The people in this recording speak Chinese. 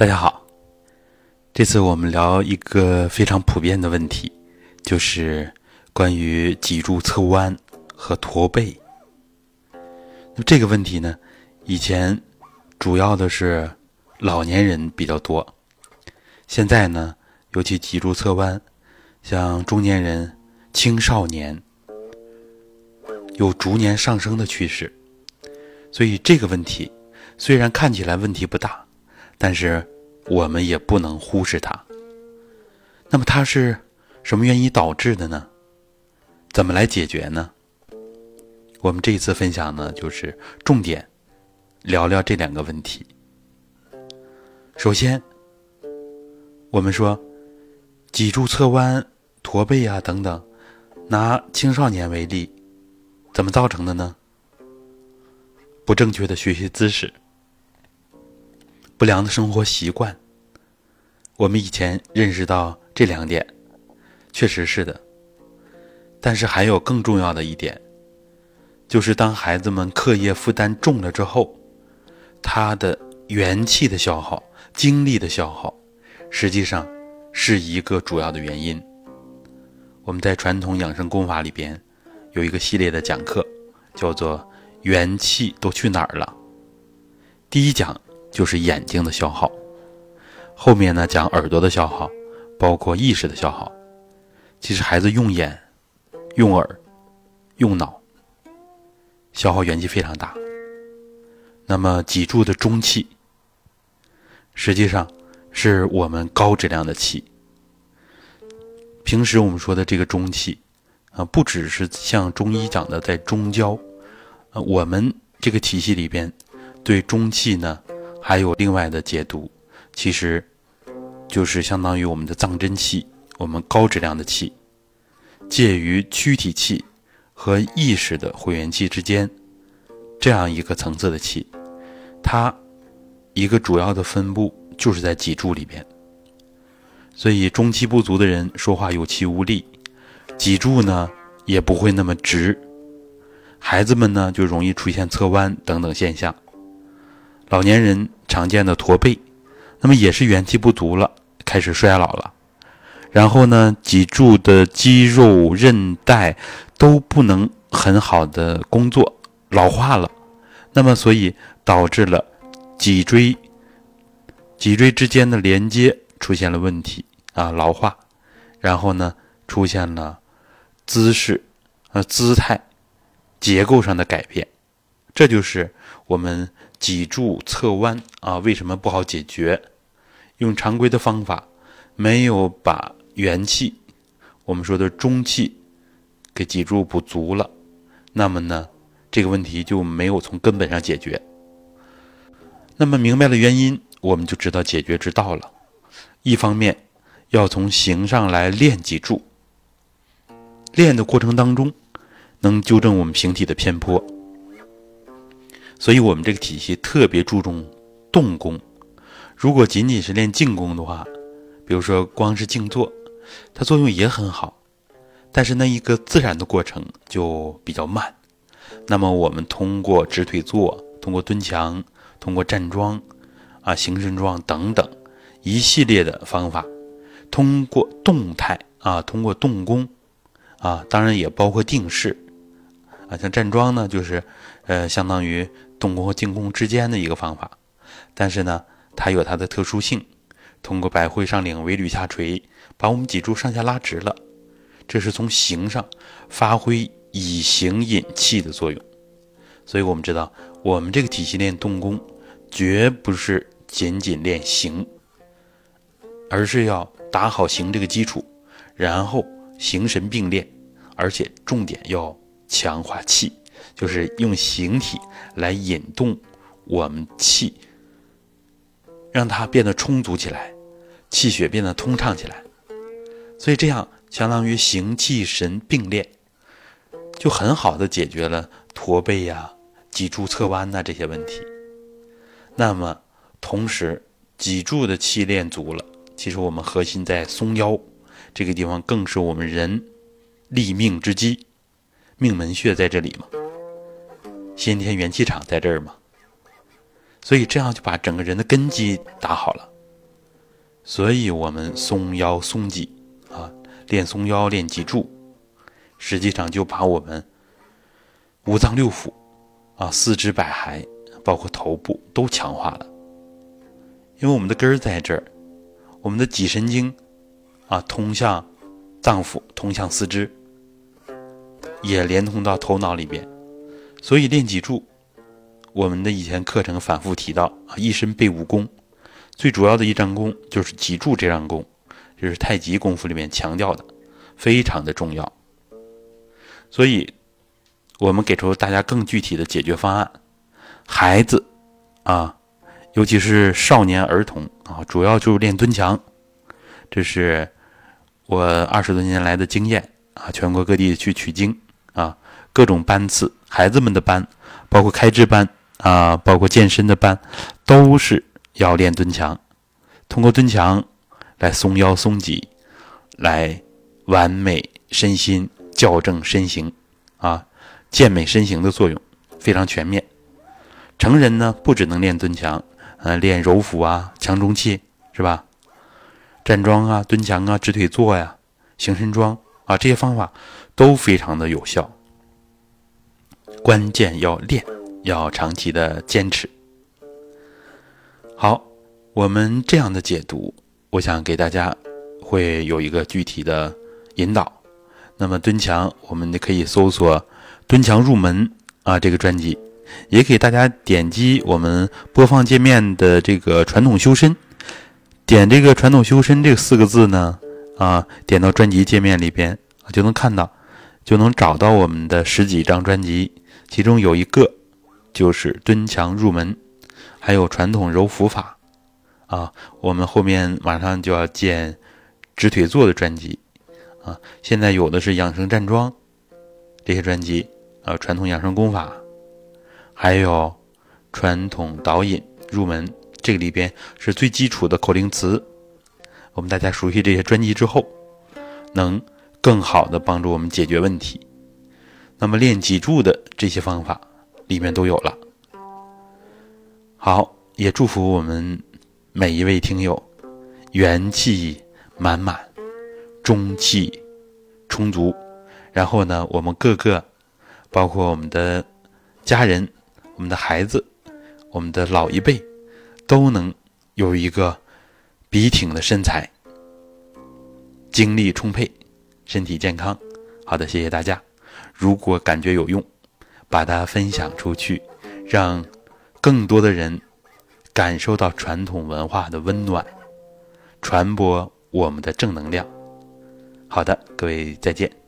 大家好，这次我们聊一个非常普遍的问题，就是关于脊柱侧弯和驼背。那这个问题呢，以前主要的是老年人比较多，现在呢，尤其脊柱侧弯，像中年人、青少年有逐年上升的趋势。所以这个问题虽然看起来问题不大。但是我们也不能忽视它。那么它是什么原因导致的呢？怎么来解决呢？我们这一次分享呢，就是重点聊聊这两个问题。首先，我们说脊柱侧弯、驼背啊等等，拿青少年为例，怎么造成的呢？不正确的学习姿势。不良的生活习惯，我们以前认识到这两点，确实是的。但是还有更重要的一点，就是当孩子们课业负担重了之后，他的元气的消耗、精力的消耗，实际上是一个主要的原因。我们在传统养生功法里边有一个系列的讲课，叫做“元气都去哪儿了”。第一讲。就是眼睛的消耗，后面呢讲耳朵的消耗，包括意识的消耗。其实孩子用眼、用耳、用脑，消耗元气非常大。那么脊柱的中气，实际上是我们高质量的气。平时我们说的这个中气，啊，不只是像中医讲的在中焦，啊，我们这个体系里边对中气呢。还有另外的解读，其实就是相当于我们的藏真气，我们高质量的气，介于躯体气和意识的会元气之间，这样一个层次的气，它一个主要的分布就是在脊柱里边。所以中气不足的人说话有气无力，脊柱呢也不会那么直，孩子们呢就容易出现侧弯等等现象。老年人常见的驼背，那么也是元气不足了，开始衰老了。然后呢，脊柱的肌肉韧带都不能很好的工作，老化了。那么所以导致了脊椎、脊椎之间的连接出现了问题啊，老化。然后呢，出现了姿势、呃姿态、结构上的改变。这就是我们。脊柱侧弯啊，为什么不好解决？用常规的方法，没有把元气，我们说的中气，给脊柱补足了，那么呢，这个问题就没有从根本上解决。那么明白了原因，我们就知道解决之道了。一方面，要从形上来练脊柱，练的过程当中，能纠正我们形体的偏颇。所以我们这个体系特别注重动功。如果仅仅是练静功的话，比如说光是静坐，它作用也很好，但是那一个自然的过程就比较慢。那么我们通过直腿坐、通过蹲墙、通过站桩、啊行身桩等等一系列的方法，通过动态啊，通过动功啊，当然也包括定势啊，像站桩呢，就是呃相当于。动功和静功之间的一个方法，但是呢，它有它的特殊性。通过百会上领、尾闾下垂，把我们脊柱上下拉直了，这是从形上发挥以形引气的作用。所以我们知道，我们这个体系练动功，绝不是仅仅练形，而是要打好形这个基础，然后形神并练，而且重点要强化气。就是用形体来引动我们气，让它变得充足起来，气血变得通畅起来。所以这样相当于形气神并练，就很好的解决了驼背呀、脊柱侧弯呐这些问题。那么同时脊柱的气练足了，其实我们核心在松腰这个地方，更是我们人立命之基，命门穴在这里嘛。先天元气场在这儿嘛，所以这样就把整个人的根基打好了。所以我们松腰松脊啊，练松腰练脊柱，实际上就把我们五脏六腑啊、四肢百骸，包括头部都强化了。因为我们的根儿在这儿，我们的脊神经啊通向脏腑，通向四肢，也连通到头脑里边。所以练脊柱，我们的以前课程反复提到啊，一身背武功。最主要的一张功就是脊柱这张功，这是太极功夫里面强调的，非常的重要。所以，我们给出大家更具体的解决方案。孩子啊，尤其是少年儿童啊，主要就是练蹲墙。这是我二十多年来的经验啊，全国各地去取经啊，各种班次，孩子们的班，包括开支班啊，包括健身的班，都是。要练蹲墙，通过蹲墙来松腰松脊，来完美身心、校正身形，啊，健美身形的作用非常全面。成人呢，不只能练蹲墙，呃，练柔腹啊、强中气，是吧？站桩啊、蹲墙啊、直腿坐呀、行身桩啊，这些方法都非常的有效。关键要练，要长期的坚持。好，我们这样的解读，我想给大家会有一个具体的引导。那么蹲墙，我们可以搜索“蹲墙入门”啊这个专辑，也给大家点击我们播放界面的这个“传统修身”，点这个“传统修身”这四个字呢，啊，点到专辑界面里边就能看到，就能找到我们的十几张专辑，其中有一个就是蹲墙入门。还有传统揉腹法，啊，我们后面马上就要建直腿坐的专辑，啊，现在有的是养生站桩这些专辑，啊，传统养生功法，还有传统导引入门，这个里边是最基础的口令词，我们大家熟悉这些专辑之后，能更好的帮助我们解决问题。那么练脊柱的这些方法里面都有了。好，也祝福我们每一位听友元气满满，中气充足。然后呢，我们各个，包括我们的家人、我们的孩子、我们的老一辈，都能有一个笔挺的身材，精力充沛，身体健康。好的，谢谢大家。如果感觉有用，把它分享出去，让。更多的人感受到传统文化的温暖，传播我们的正能量。好的，各位再见。